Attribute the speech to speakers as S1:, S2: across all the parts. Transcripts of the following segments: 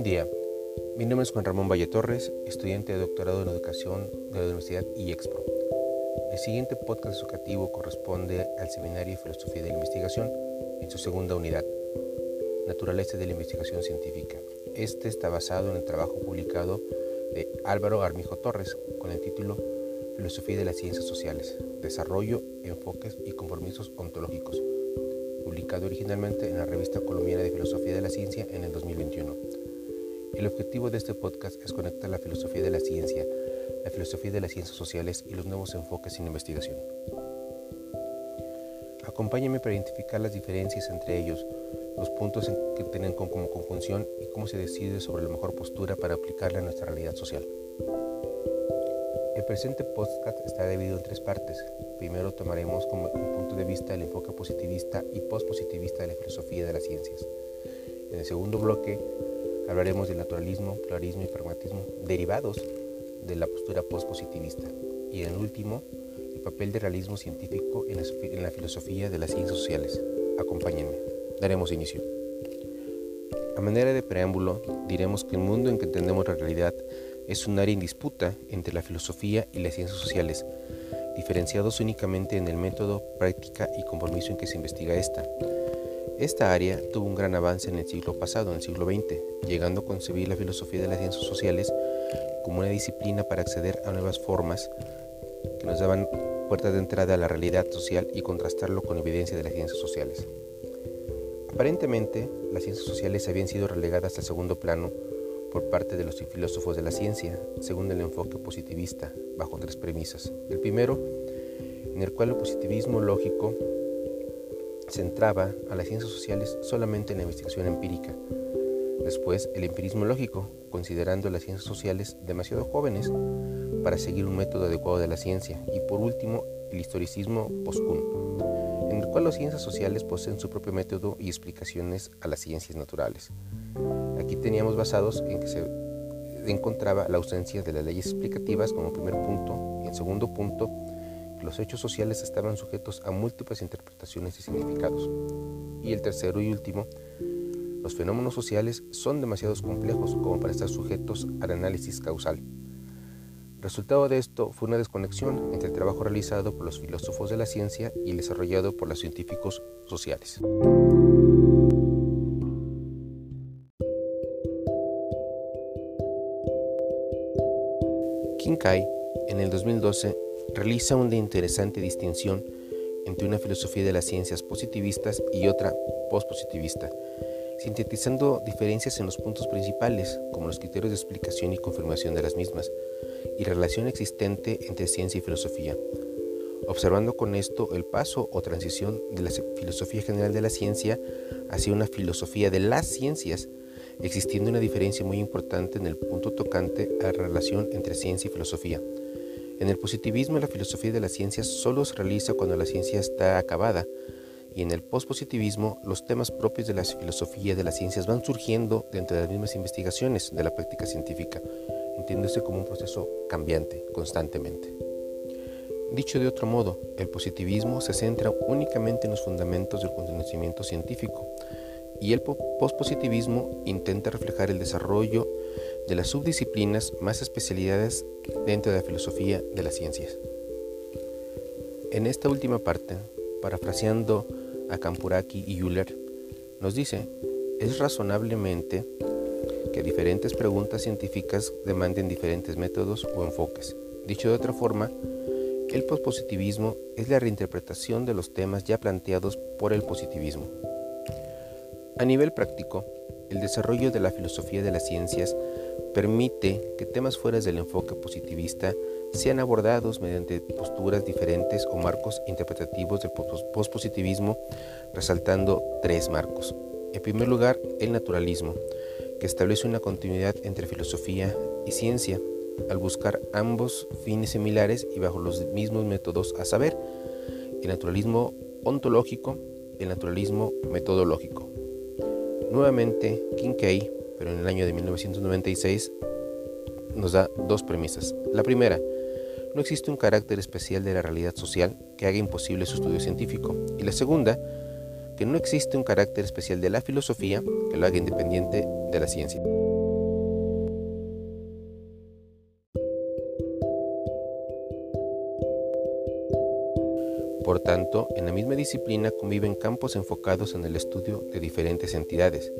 S1: Buen día, mi nombre es Juan Ramón Valle Torres, estudiante de doctorado en educación de la Universidad IEXPRO. El siguiente podcast educativo corresponde al Seminario de Filosofía de la Investigación en su segunda unidad, Naturaleza de la Investigación Científica. Este está basado en el trabajo publicado de Álvaro Armijo Torres con el título Filosofía de las Ciencias Sociales, Desarrollo, Enfoques y Compromisos Ontológicos, publicado originalmente en la revista colombiana de Filosofía de la Ciencia en el 2021. El objetivo de este podcast es conectar la filosofía de la ciencia, la filosofía de las ciencias sociales y los nuevos enfoques en investigación. Acompáñame para identificar las diferencias entre ellos, los puntos que tienen como conjunción y cómo se decide sobre la mejor postura para aplicarla a nuestra realidad social. El presente podcast está dividido en tres partes. Primero tomaremos como punto de vista el enfoque positivista y postpositivista de la filosofía de las ciencias. En el segundo bloque Hablaremos del naturalismo, pluralismo y pragmatismo derivados de la postura postpositivista. Y en último, el papel del realismo científico en la, filosofía de las ciencias sociales. Acompáñenme. Daremos inicio. A manera de preámbulo, diremos que el mundo en que entendemos la realidad es un área en disputa entre la filosofía y las ciencias sociales, diferenciados únicamente en el método, práctica y compromiso en que se investiga esta. Esta área tuvo un gran avance en el siglo pasado, en el siglo XX, llegando a concebir la filosofía de las ciencias sociales como una disciplina para acceder a nuevas formas que nos daban puertas de entrada a la realidad social y contrastarlo con evidencia de las ciencias sociales. Aparentemente, las ciencias sociales habían sido relegadas al segundo plano por parte de los filósofos de la ciencia, según el enfoque positivista, bajo tres premisas. El primero, en el cual el positivismo lógico centraba a las ciencias sociales solamente en la investigación empírica. Después, el empirismo lógico, considerando las ciencias sociales demasiado jóvenes para seguir un método adecuado de la ciencia. Y por último, el historicismo postcun, en el cual las ciencias sociales poseen su propio método y explicaciones a las ciencias naturales. Aquí teníamos basados en que se encontraba la ausencia de las leyes explicativas como primer punto y en segundo punto los hechos sociales estaban sujetos a múltiples interpretaciones y significados. Y el tercero y último, los fenómenos sociales son demasiado complejos como para estar sujetos al análisis causal. Resultado de esto fue una desconexión entre el trabajo realizado por los filósofos de la ciencia y el desarrollado por los científicos sociales. Kinkai, en el 2012, realiza una interesante distinción entre una filosofía de las ciencias positivistas y otra postpositivista, sintetizando diferencias en los puntos principales, como los criterios de explicación y confirmación de las mismas, y relación existente entre ciencia y filosofía, observando con esto el paso o transición de la filosofía general de la ciencia hacia una filosofía de las ciencias, existiendo una diferencia muy importante en el punto tocante a la relación entre ciencia y filosofía en el positivismo la filosofía de las ciencias solo se realiza cuando la ciencia está acabada y en el pospositivismo los temas propios de la filosofía de las ciencias van surgiendo dentro de las mismas investigaciones de la práctica científica, entiéndose como un proceso cambiante constantemente. Dicho de otro modo, el positivismo se centra únicamente en los fundamentos del conocimiento científico y el pospositivismo intenta reflejar el desarrollo de las subdisciplinas más especialidades dentro de la filosofía de las ciencias. En esta última parte, parafraseando a Campuraki y Euler, nos dice, es razonablemente que diferentes preguntas científicas demanden diferentes métodos o enfoques. Dicho de otra forma, el pospositivismo es la reinterpretación de los temas ya planteados por el positivismo. A nivel práctico, el desarrollo de la filosofía de las ciencias permite que temas fuera del enfoque positivista sean abordados mediante posturas diferentes o marcos interpretativos del pospositivismo, resaltando tres marcos. En primer lugar, el naturalismo, que establece una continuidad entre filosofía y ciencia, al buscar ambos fines similares y bajo los mismos métodos, a saber, el naturalismo ontológico el naturalismo metodológico. Nuevamente, Kincaid pero en el año de 1996 nos da dos premisas. La primera, no existe un carácter especial de la realidad social que haga imposible su estudio científico. Y la segunda, que no existe un carácter especial de la filosofía que lo haga independiente de la ciencia. Por tanto, en la misma disciplina conviven campos enfocados en el estudio de diferentes entidades.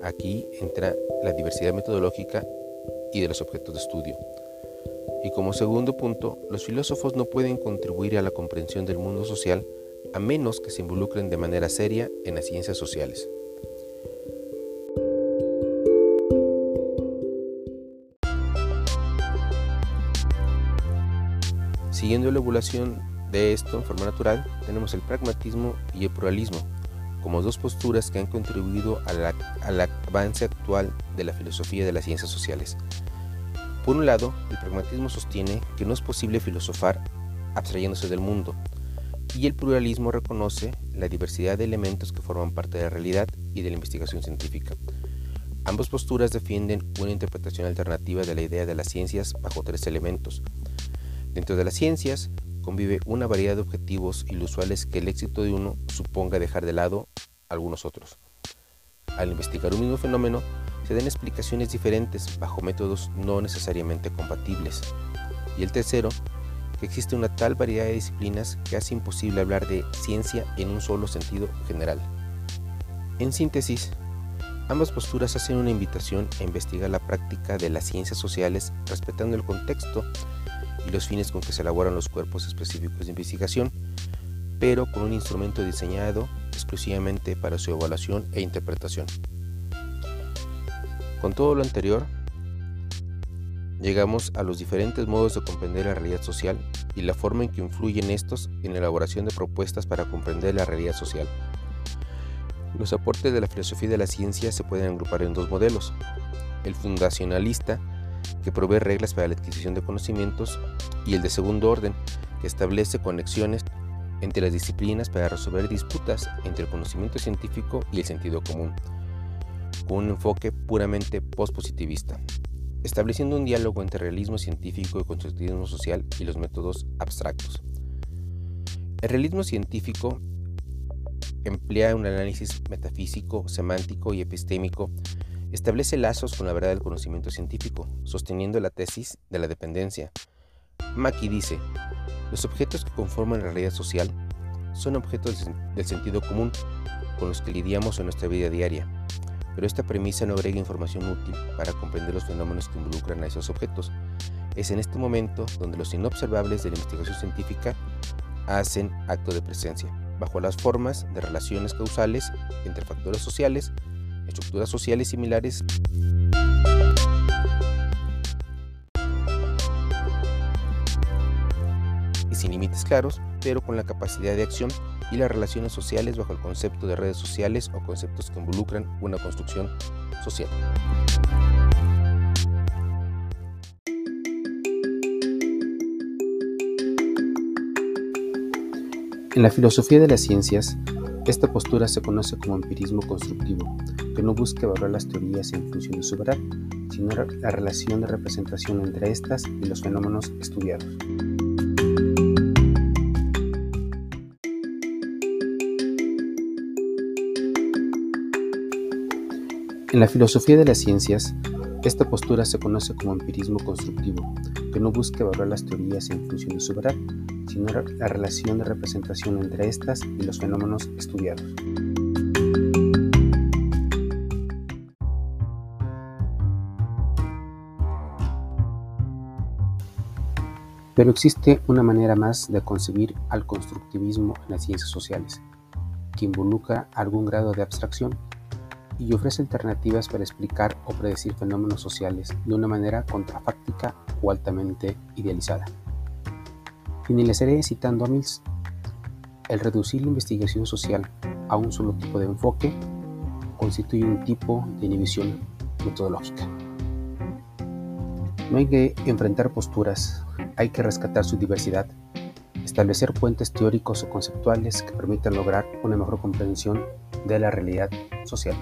S1: Aquí entra la diversidad metodológica y de los objetos de estudio. Y como segundo punto, los filósofos no pueden contribuir a la comprensión del mundo social a menos que se involucren de manera seria en las ciencias sociales. Siguiendo la evolución de esto en forma natural, tenemos el pragmatismo y el pluralismo como dos posturas que han contribuido al avance actual de la filosofía de las ciencias sociales. Por un lado, el pragmatismo sostiene que no es posible filosofar abstrayéndose del mundo, y el pluralismo reconoce la diversidad de elementos que forman parte de la realidad y de la investigación científica. Ambas posturas defienden una interpretación alternativa de la idea de las ciencias bajo tres elementos, Dentro de las ciencias convive una variedad de objetivos y que el éxito de uno suponga dejar de lado algunos otros. Al investigar un mismo fenómeno, se dan explicaciones diferentes bajo métodos no necesariamente compatibles. Y el tercero, que existe una tal variedad de disciplinas que hace imposible hablar de ciencia en un solo sentido general. En síntesis, ambas posturas hacen una invitación a investigar la práctica de las ciencias sociales respetando el contexto y los fines con que se elaboran los cuerpos específicos de investigación, pero con un instrumento diseñado exclusivamente para su evaluación e interpretación. Con todo lo anterior, llegamos a los diferentes modos de comprender la realidad social y la forma en que influyen estos en la elaboración de propuestas para comprender la realidad social. Los aportes de la filosofía de la ciencia se pueden agrupar en dos modelos. El fundacionalista, que provee reglas para la adquisición de conocimientos, y el de segundo orden, que establece conexiones entre las disciplinas para resolver disputas entre el conocimiento científico y el sentido común, con un enfoque puramente postpositivista, estableciendo un diálogo entre realismo científico y constructivismo social y los métodos abstractos. El realismo científico emplea un análisis metafísico, semántico y epistémico Establece lazos con la verdad del conocimiento científico, sosteniendo la tesis de la dependencia. Mackie dice, los objetos que conforman la realidad social son objetos del sentido común con los que lidiamos en nuestra vida diaria, pero esta premisa no agrega información útil para comprender los fenómenos que involucran a esos objetos. Es en este momento donde los inobservables de la investigación científica hacen acto de presencia, bajo las formas de relaciones causales entre factores sociales, estructuras sociales similares. y sin límites claros, pero con la capacidad de acción y las relaciones sociales bajo el concepto de redes sociales o conceptos que involucran una construcción social. En la filosofía de las ciencias, esta postura se conoce como empirismo constructivo, que no busca evaluar las teorías en función de su verdad, sino la relación de representación entre estas y los fenómenos estudiados. En la filosofía de las ciencias, esta postura se conoce como empirismo constructivo, que no busca evaluar las teorías en función de su verdad, sino la relación de representación entre estas y los fenómenos estudiados. Pero existe una manera más de concebir al constructivismo en las ciencias sociales, que involucra algún grado de abstracción y ofrece alternativas para explicar o predecir fenómenos sociales de una manera contrafáctica o altamente idealizada. Finalizaré citando a Mills. El reducir la investigación social a un solo tipo de enfoque constituye un tipo de inhibición metodológica. No hay que enfrentar posturas, hay que rescatar su diversidad, establecer puentes teóricos o conceptuales que permitan lograr una mejor comprensión de la realidad social.